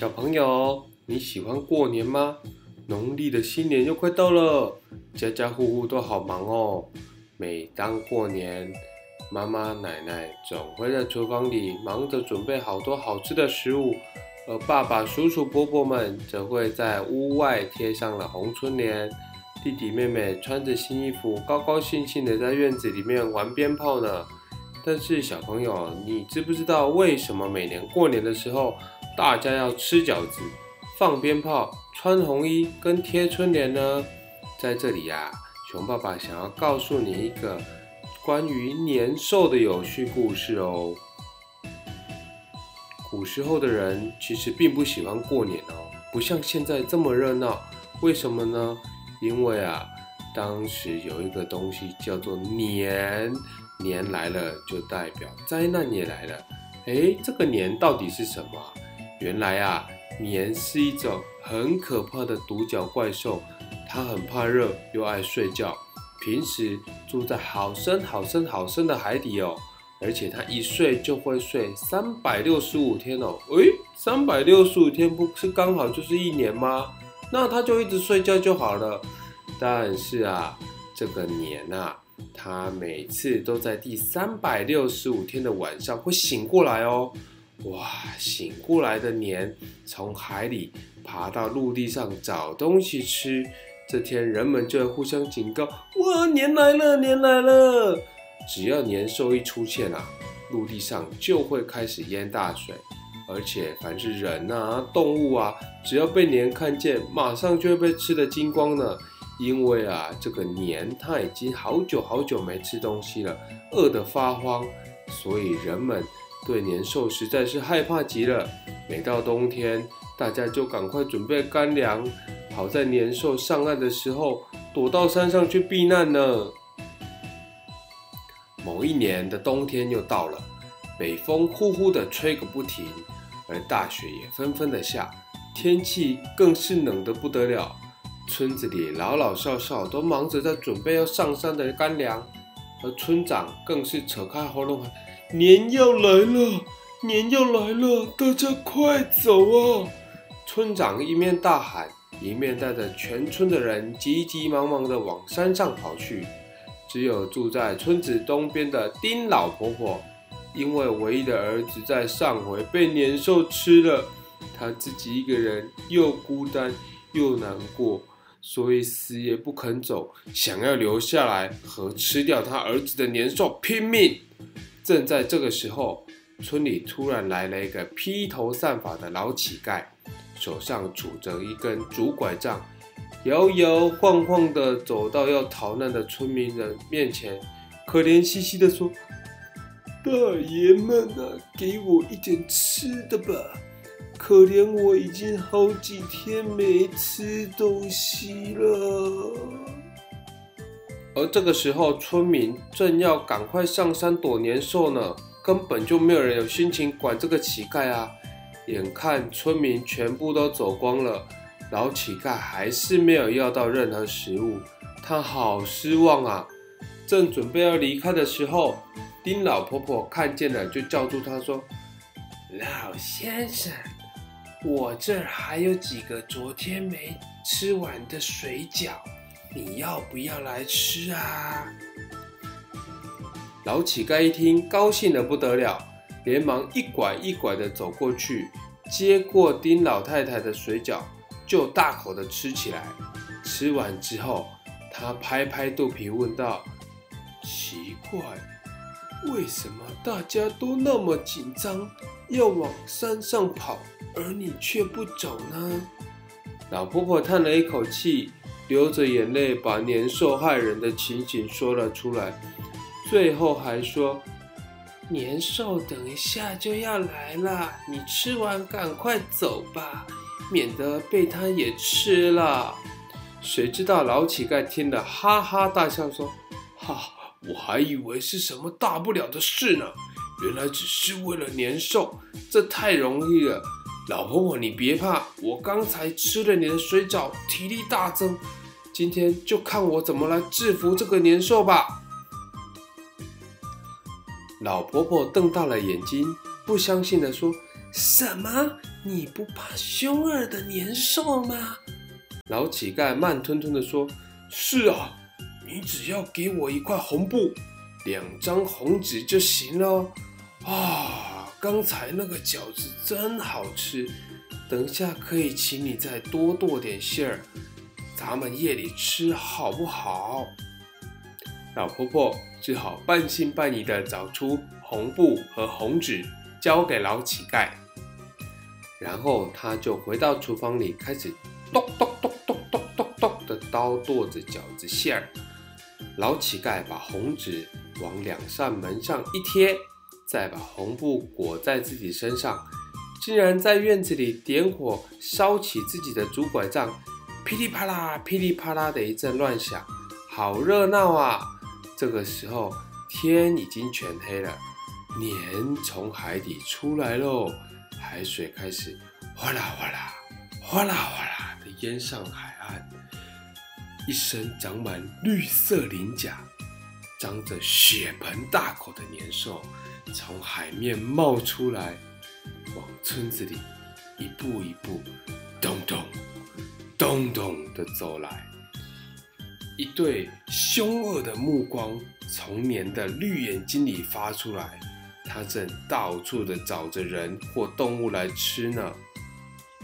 小朋友，你喜欢过年吗？农历的新年又快到了，家家户户都好忙哦。每当过年，妈妈奶奶总会在厨房里忙着准备好多好吃的食物，而爸爸叔叔伯伯们则会在屋外贴上了红春联。弟弟妹妹穿着新衣服，高高兴兴的在院子里面玩鞭炮呢。但是小朋友，你知不知道为什么每年过年的时候，大家要吃饺子、放鞭炮、穿红衣跟贴春联呢？在这里呀，熊爸爸想要告诉你一个关于年兽的有趣故事哦。古时候的人其实并不喜欢过年哦，不像现在这么热闹。为什么呢？因为啊，当时有一个东西叫做年，年来了就代表灾难也来了。诶，这个年到底是什么？原来啊，年是一种很可怕的独角怪兽，它很怕热又爱睡觉，平时住在好深好深好深的海底哦，而且它一睡就会睡三百六十五天哦。诶，三百六十五天不是刚好就是一年吗？那它就一直睡觉就好了。但是啊，这个年啊，它每次都在第三百六十五天的晚上会醒过来哦。哇，醒过来的年从海里爬到陆地上找东西吃。这天人们就会互相警告：哇，年来了，年来了！只要年兽一出现啊，陆地上就会开始淹大水。而且，凡是人啊、动物啊，只要被年看见，马上就会被吃的精光呢。因为啊，这个年它已经好久好久没吃东西了，饿得发慌，所以人们对年兽实在是害怕极了。每到冬天，大家就赶快准备干粮，好在年兽上岸的时候躲到山上去避难呢。某一年的冬天又到了，北风呼呼的吹个不停。而大雪也纷纷的下，天气更是冷得不得了。村子里老老少少都忙着在准备要上山的干粮，而村长更是扯开喉咙喊：“年要来了，年要来了，大家快走啊！”村长一面大喊，一面带着全村的人急急忙忙的往山上跑去。只有住在村子东边的丁老婆婆。因为唯一的儿子在上回被年兽吃了，她自己一个人又孤单又难过，所以死也不肯走，想要留下来和吃掉他儿子的年兽拼命。正在这个时候，村里突然来了一个披头散发的老乞丐，手上拄着一根竹拐杖，摇摇晃晃地走到要逃难的村民人面前，可怜兮兮地说。大爷们啊，给我一点吃的吧！可怜我已经好几天没吃东西了。而这个时候，村民正要赶快上山躲年兽呢，根本就没有人有心情管这个乞丐啊！眼看村民全部都走光了，老乞丐还是没有要到任何食物，他好失望啊！正准备要离开的时候。丁老婆婆看见了，就叫住他说：“老先生，我这儿还有几个昨天没吃完的水饺，你要不要来吃啊？”老乞丐一听，高兴的不得了，连忙一拐一拐的走过去，接过丁老太太的水饺，就大口的吃起来。吃完之后，他拍拍肚皮问道：“奇怪。”为什么大家都那么紧张，要往山上跑，而你却不走呢？老婆婆叹了一口气，流着眼泪把年兽害人的情景说了出来，最后还说：“年兽等一下就要来了，你吃完赶快走吧，免得被它也吃了。”谁知道老乞丐听了哈哈大笑说：“哈。”我还以为是什么大不了的事呢，原来只是为了年兽，这太容易了。老婆婆，你别怕，我刚才吃了你的水饺，体力大增，今天就看我怎么来制服这个年兽吧。老婆婆瞪大了眼睛，不相信的说：“什么？你不怕凶恶的年兽吗？老乞丐慢吞吞的说：“是啊，你只要给我一块红布，两张红纸就行了。啊，刚才那个饺子真好吃，等下可以请你再多剁点馅儿，咱们夜里吃好不好？”老婆婆只好半信半疑地找出红布和红纸，交给老乞丐。然后他就回到厨房里，开始咚咚咚咚咚咚咚。的刀剁着饺子馅儿，老乞丐把红纸往两扇门上一贴，再把红布裹在自己身上，竟然在院子里点火烧起自己的竹拐杖，噼里啪啦、噼里啪啦的一阵乱响，好热闹啊！这个时候天已经全黑了，年从海底出来喽，海水开始哗啦哗啦、哗啦哗啦的淹上海岸。一身长满绿色鳞甲、张着血盆大口的年兽从海面冒出来，往村子里一步一步、咚咚、咚咚的走来。一对凶恶的目光从年的绿眼睛里发出来，它正到处的找着人或动物来吃呢。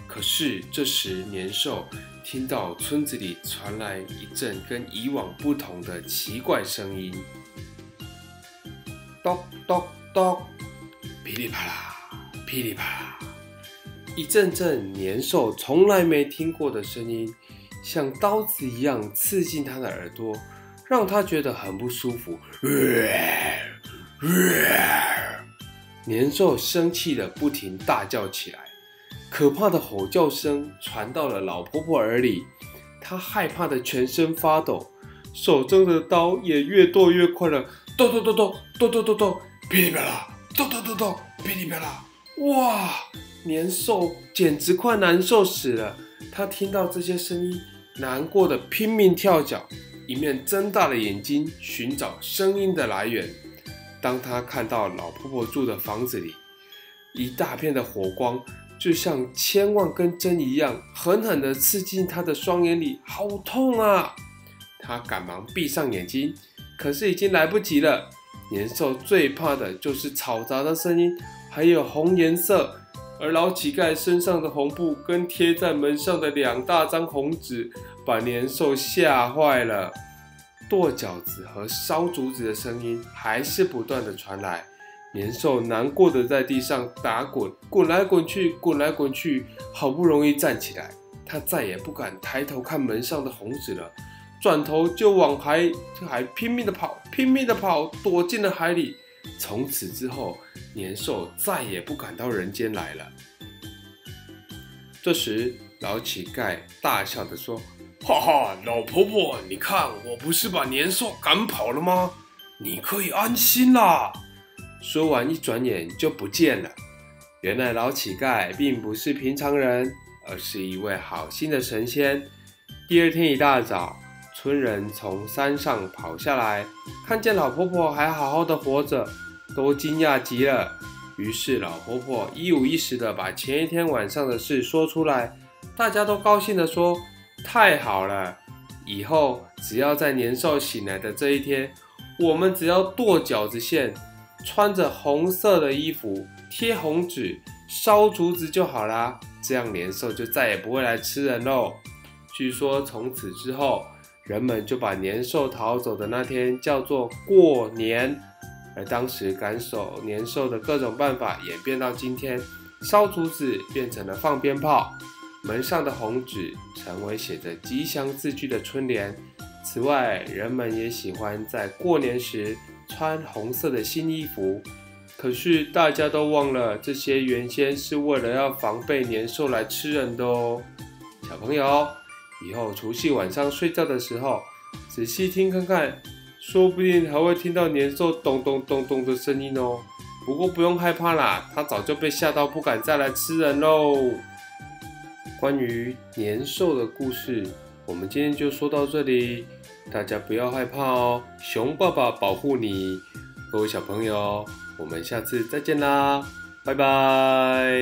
可是这时，年兽听到村子里传来一阵跟以往不同的奇怪声音，咚咚咚，噼里啪啦，噼里啪啦，一阵阵年兽从来没听过的声音，像刀子一样刺进他的耳朵，让他觉得很不舒服。年兽生气的不停大叫起来。可怕的吼叫声传到了老婆婆耳里，她害怕的全身发抖，手中的刀也越剁越快了，剁剁剁剁剁剁剁剁，噼里啪啦，剁剁剁剁，噼里啪啦，哇！年兽简直快难受死了。他听到这些声音，难过的拼命跳脚，一面睁大了眼睛寻找声音的来源。当他看到老婆婆住的房子里，一大片的火光。就像千万根针一样，狠狠地刺进他的双眼里，好痛啊！他赶忙闭上眼睛，可是已经来不及了。年兽最怕的就是吵杂的声音，还有红颜色。而老乞丐身上的红布跟贴在门上的两大张红纸，把年兽吓坏了。剁饺子和烧竹子的声音还是不断的传来。年兽难过的在地上打滚，滚来滚去，滚来滚去，好不容易站起来，他再也不敢抬头看门上的红纸了，转头就往海海拼命的跑，拼命的跑，躲进了海里。从此之后，年兽再也不敢到人间来了。这时，老乞丐大笑的说：“哈哈，老婆婆，你看我不是把年兽赶跑了吗？你可以安心啦。”说完，一转眼就不见了。原来老乞丐并不是平常人，而是一位好心的神仙。第二天一大早，村人从山上跑下来，看见老婆婆还好好的活着，都惊讶极了。于是老婆婆一五一十的把前一天晚上的事说出来，大家都高兴的说：“太好了！以后只要在年兽醒来的这一天，我们只要剁饺子馅。”穿着红色的衣服，贴红纸，烧竹子就好啦。这样年兽就再也不会来吃人喽。据说从此之后，人们就把年兽逃走的那天叫做过年。而当时赶走年兽的各种办法演变到今天，烧竹子变成了放鞭炮，门上的红纸成为写着吉祥字句的春联。此外，人们也喜欢在过年时。穿红色的新衣服，可是大家都忘了，这些原先是为了要防备年兽来吃人的哦。小朋友，以后除夕晚上睡觉的时候，仔细听看看，说不定还会听到年兽咚咚咚咚的声音哦。不过不用害怕啦，它早就被吓到，不敢再来吃人喽。关于年兽的故事，我们今天就说到这里。大家不要害怕哦，熊爸爸保护你，各位小朋友，我们下次再见啦，拜拜。